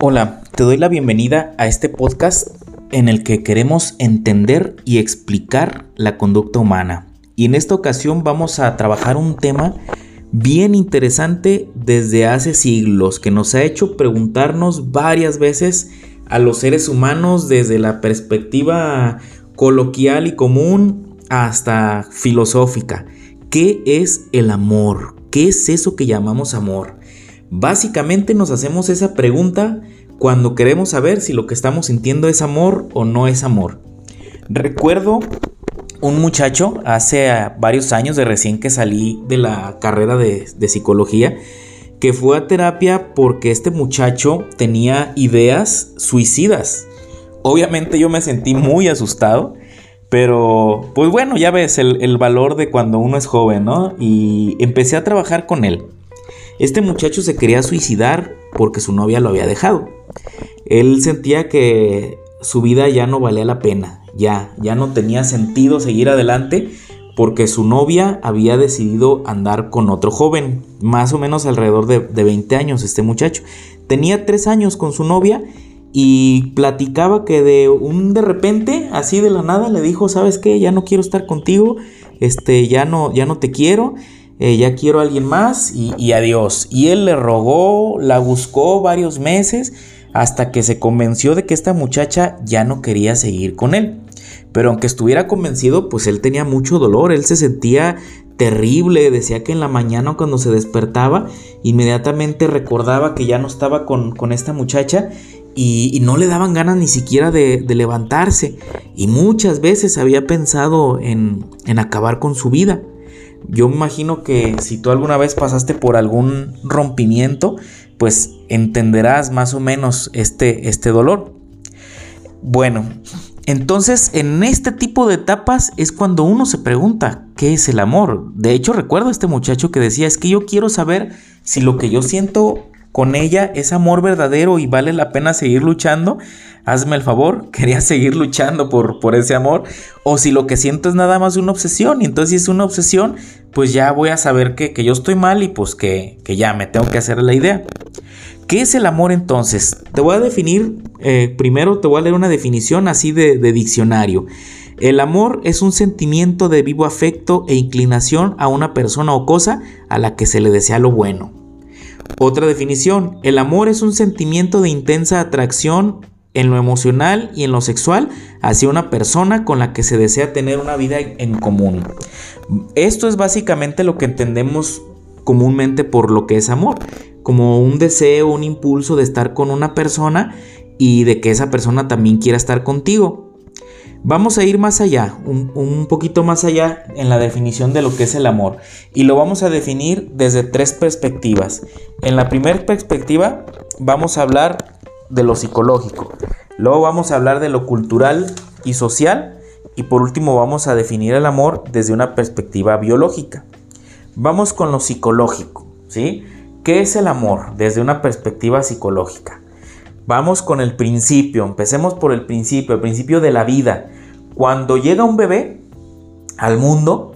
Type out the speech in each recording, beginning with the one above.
Hola, te doy la bienvenida a este podcast en el que queremos entender y explicar la conducta humana. Y en esta ocasión vamos a trabajar un tema bien interesante desde hace siglos que nos ha hecho preguntarnos varias veces a los seres humanos desde la perspectiva coloquial y común hasta filosófica. ¿Qué es el amor? ¿Qué es eso que llamamos amor? Básicamente nos hacemos esa pregunta cuando queremos saber si lo que estamos sintiendo es amor o no es amor. Recuerdo un muchacho hace varios años de recién que salí de la carrera de, psicología que fue a terapia porque este muchacho tenía ideas suicidas. Obviamente yo me sentí muy asustado, pero pues bueno, ya ves el, el valor de cuando uno es joven, ¿no? Y empecé a trabajar con él. Este muchacho se quería suicidar porque su novia lo había dejado. Él sentía que su vida ya no valía la pena, ya, ya no tenía sentido seguir adelante porque su novia había decidido andar con otro joven, más o menos alrededor de, 20 años este muchacho. Tenía 3 años con su novia y platicaba que de un de repente, así de la nada, le dijo, ¿sabes qué? Ya no quiero estar contigo, este, ya no, ya no te quiero eh, ya quiero a alguien más y, adiós. Y él le rogó, la buscó varios meses hasta que se convenció de que esta muchacha ya no quería seguir con él. Pero aunque estuviera convencido, pues él tenía mucho dolor, él se sentía terrible, decía que en la mañana cuando se despertaba, inmediatamente recordaba que ya no estaba con, esta muchacha y, no le daban ganas ni siquiera de, levantarse. Y muchas veces había pensado en, en acabar con su vida. Yo imagino que si tú alguna vez pasaste por algún rompimiento, pues entenderás más o menos este, este dolor. Bueno, entonces en este tipo de etapas es cuando uno se pregunta, ¿qué es el amor? De hecho, recuerdo a este muchacho que decía, es que yo quiero saber si lo que yo siento con ella es amor verdadero y vale la pena seguir luchando, hazme el favor, quería seguir luchando por, por ese amor, o si lo que siento es nada más una obsesión, y entonces si es una obsesión, pues ya voy a saber que, yo estoy mal y pues que, ya me tengo que hacer la idea. ¿Qué es el amor entonces? Te voy a definir, eh, primero te voy a leer una definición así de, de diccionario. El amor es un sentimiento de vivo afecto e inclinación a una persona o cosa a la que se le desea lo bueno. Otra definición, el amor es un sentimiento de intensa atracción en lo emocional y en lo sexual hacia una persona con la que se desea tener una vida en común. Esto es básicamente lo que entendemos comúnmente por lo que es amor, como un deseo, un impulso de estar con una persona y de que esa persona también quiera estar contigo. Vamos a ir más allá, un, poquito más allá en la definición de lo que es el amor. Y lo vamos a definir desde tres perspectivas. En la primera perspectiva vamos a hablar de lo psicológico. Luego vamos a hablar de lo cultural y social. Y por último vamos a definir el amor desde una perspectiva biológica. Vamos con lo psicológico, ¿sí? ¿Qué es el amor desde una perspectiva psicológica? Vamos con el principio, empecemos por el principio, el principio de la vida. Cuando llega un bebé al mundo,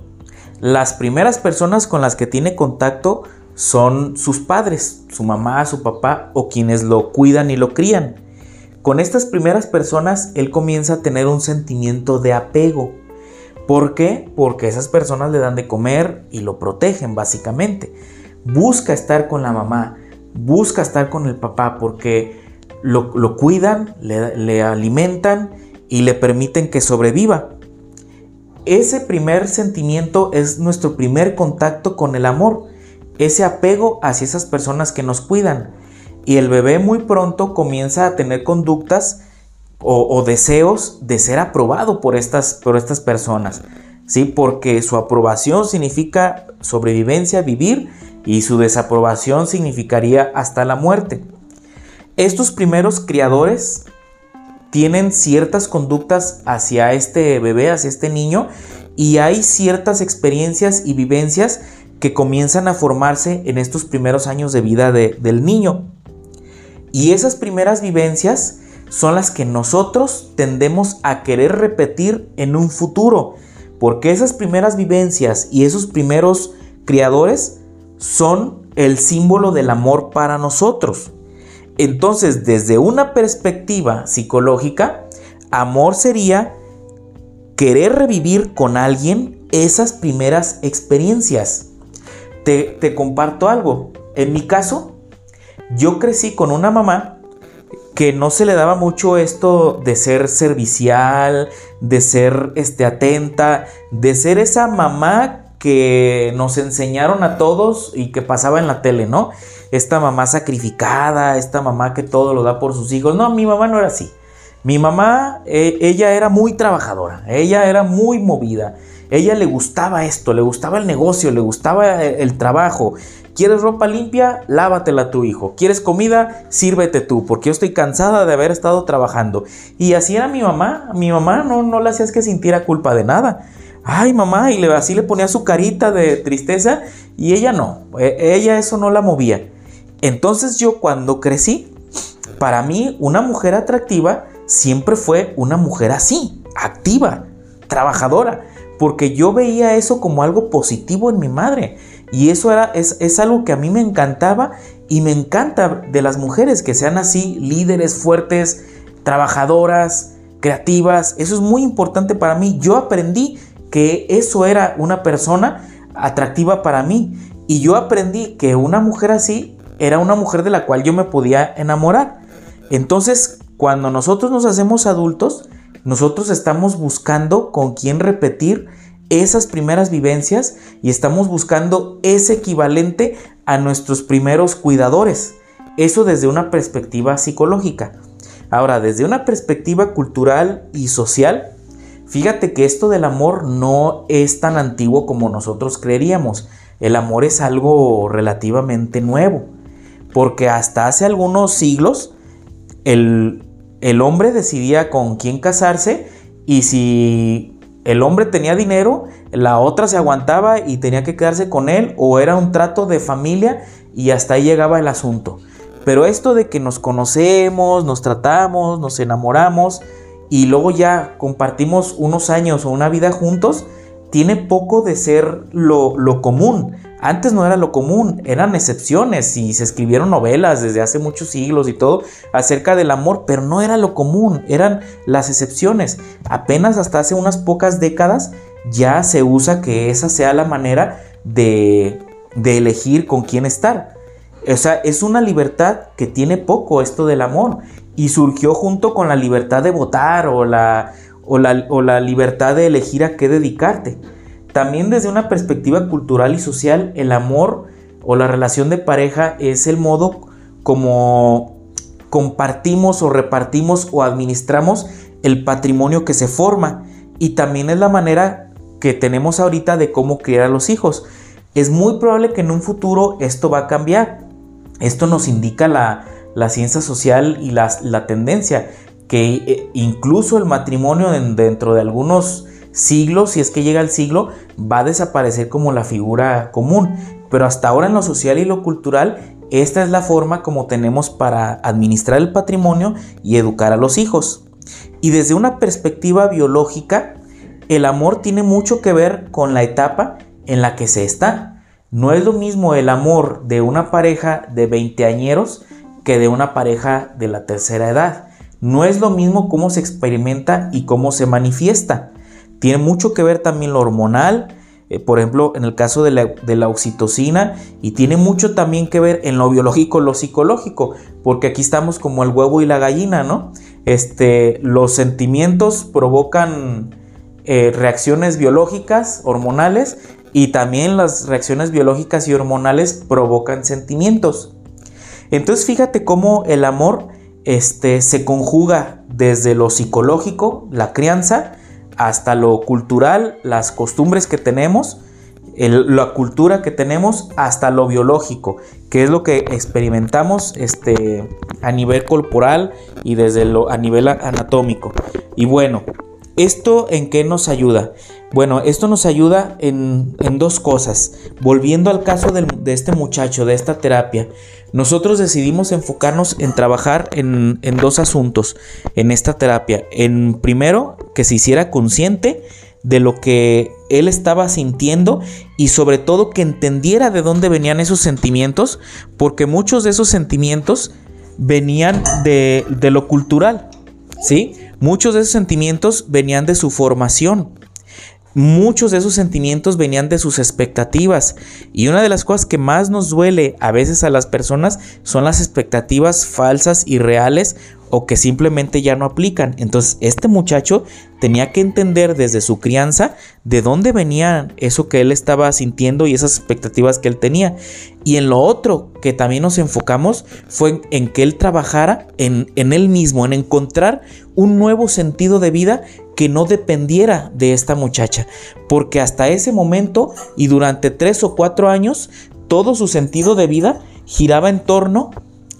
las primeras personas con las que tiene contacto son sus padres, su mamá, su papá o quienes lo cuidan y lo crían. Con estas primeras personas él comienza a tener un sentimiento de apego. ¿Por qué? Porque esas personas le dan de comer y lo protegen básicamente. Busca estar con la mamá, busca estar con el papá porque lo, cuidan, le, alimentan y le permiten que sobreviva. Ese primer sentimiento es nuestro primer contacto con el amor ese apego hacia esas personas que nos cuidan. Y el bebé muy pronto comienza a tener conductas o, deseos de ser aprobado por estas, por estas personas. ¿sí? Porque su aprobación significa sobrevivencia, vivir, y su desaprobación significaría hasta la muerte. Estos primeros criadores tienen ciertas conductas hacia este bebé, hacia este niño, y hay ciertas experiencias y vivencias que comienzan a formarse en estos primeros años de vida del niño. Y esas primeras vivencias son las que nosotros tendemos a querer repetir en un futuro, porque esas primeras vivencias y esos primeros criadores son el símbolo del amor para nosotros. Entonces, desde una perspectiva psicológica, amor sería querer revivir con alguien esas primeras experiencias. Te, comparto algo. En mi caso, yo crecí con una mamá que no se le daba mucho esto de ser servicial, de ser este, atenta, de ser esa mamá que nos enseñaron a todos y que pasaba en la tele, ¿no? Esta mamá sacrificada, esta mamá que todo lo da por sus hijos. No, mi mamá no era así. Mi mamá, eh, ella era muy trabajadora, ella era muy movida, ella le gustaba esto, le gustaba el negocio, le gustaba el, el trabajo, ¿Quieres ropa limpia? Lávatela tu hijo. ¿Quieres comida? Sírvete tú, porque yo estoy cansada de haber estado trabajando. Y así era mi mamá. Mi mamá no, no le hacías que sintiera culpa de nada. Ay, mamá, y le, así le ponía su carita de tristeza y ella no. E, ella eso no la movía. Entonces yo cuando crecí, para mí una mujer atractiva siempre fue una mujer así, activa, trabajadora, porque yo veía eso como algo positivo en mi madre. Y eso era, es, es algo que a mí me encantaba y me encanta de las mujeres que sean así, líderes fuertes, trabajadoras, creativas. Eso es muy importante para mí. Yo aprendí que eso era una persona atractiva para mí. Y yo aprendí que una mujer así era una mujer de la cual yo me podía enamorar. Entonces, cuando nosotros nos hacemos adultos, nosotros estamos buscando con quién repetir esas primeras vivencias y estamos buscando ese equivalente a nuestros primeros cuidadores. Eso desde una perspectiva psicológica. Ahora, desde una perspectiva cultural y social, fíjate que esto del amor no es tan antiguo como nosotros creeríamos. El amor es algo relativamente nuevo, porque hasta hace algunos siglos el, el hombre decidía con quién casarse y si el hombre tenía dinero, la otra se aguantaba y tenía que quedarse con él o era un trato de familia y hasta ahí llegaba el asunto. Pero esto de que nos conocemos, nos tratamos, nos enamoramos y luego ya compartimos unos años o una vida juntos, tiene poco de ser lo, lo común. Antes no era lo común, eran excepciones y se escribieron novelas desde hace muchos siglos y todo acerca del amor, pero no era lo común, eran las excepciones. Apenas hasta hace unas pocas décadas ya se usa que esa sea la manera de, de elegir con quién estar. O sea, es una libertad que tiene poco esto del amor y surgió junto con la libertad de votar o la, o la, o la libertad de elegir a qué dedicarte. También desde una perspectiva cultural y social, el amor o la relación de pareja es el modo como compartimos o repartimos o administramos el patrimonio que se forma y también es la manera que tenemos ahorita de cómo criar a los hijos. Es muy probable que en un futuro esto va a cambiar. Esto nos indica la, ciencia social y la, la tendencia, que eh, incluso el matrimonio dentro de algunos siglo, si es que llega el siglo, va a desaparecer como la figura común. Pero hasta ahora en lo social y lo cultural, esta es la forma como tenemos para administrar el patrimonio y educar a los hijos. Y desde una perspectiva biológica, el amor tiene mucho que ver con la etapa en la que se está. No es lo mismo el amor de una pareja de 20 añeros que de una pareja de la tercera edad. No es lo mismo cómo se experimenta y cómo se manifiesta. Tiene mucho que ver también lo hormonal, eh, por ejemplo, en el caso de la, oxitocina, y tiene mucho también que ver en lo biológico, lo psicológico, porque aquí estamos como el huevo y la gallina, ¿no? Este, los sentimientos provocan eh, reacciones biológicas, hormonales, y también las reacciones biológicas y hormonales provocan sentimientos. Entonces fíjate cómo el amor este, se conjuga desde lo psicológico, la crianza, hasta lo cultural, las costumbres que tenemos, la cultura que tenemos, hasta lo biológico, que es lo que experimentamos este, a nivel corporal y desde lo, a nivel anatómico. Y bueno, ¿esto en qué nos ayuda? Bueno, esto nos ayuda en, dos cosas. Volviendo al caso de este muchacho, de esta terapia, nosotros decidimos enfocarnos en trabajar en, dos asuntos en esta terapia. En primero, que se hiciera consciente de lo que él estaba sintiendo y sobre todo que entendiera de dónde venían esos sentimientos, porque muchos de esos sentimientos venían de, de lo cultural, ¿sí? Muchos de esos sentimientos venían de su formación. Muchos de esos sentimientos venían de sus expectativas y una de las cosas que más nos duele a veces a las personas son las expectativas falsas y reales o que simplemente ya no aplican. Entonces este muchacho tenía que entender desde su crianza de dónde venía eso que él estaba sintiendo y esas expectativas que él tenía. Y en lo otro que también nos enfocamos fue en, que él trabajara en, en él mismo, en encontrar un nuevo sentido de vida que no dependiera de esta muchacha. Porque hasta ese momento y durante tres o cuatro años, todo su sentido de vida giraba en torno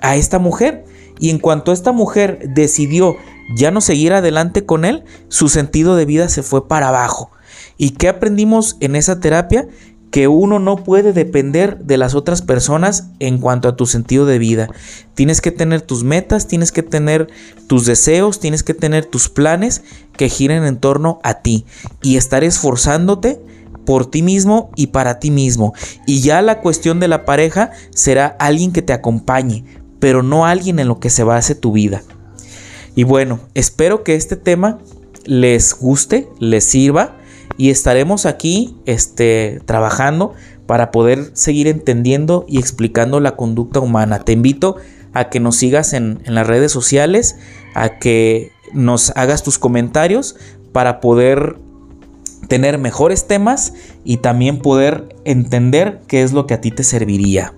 a esta mujer. Y en cuanto esta mujer decidió ya no seguir adelante con él, su sentido de vida se fue para abajo. ¿Y qué aprendimos en esa terapia? Que uno no puede depender de las otras personas en cuanto a tu sentido de vida. Tienes que tener tus metas, tienes que tener tus deseos, tienes que tener tus planes que giren en torno a ti y estar esforzándote por ti mismo y para ti mismo. Y ya la cuestión de la pareja será alguien que te acompañe, pero no alguien en lo que se base tu vida. Y bueno, espero que este tema les guste, les sirva y estaremos aquí este, trabajando para poder seguir entendiendo y explicando la conducta humana. Te invito a que nos sigas en, en las redes sociales, a que nos hagas tus comentarios para poder tener mejores temas y también poder entender qué es lo que a ti te serviría.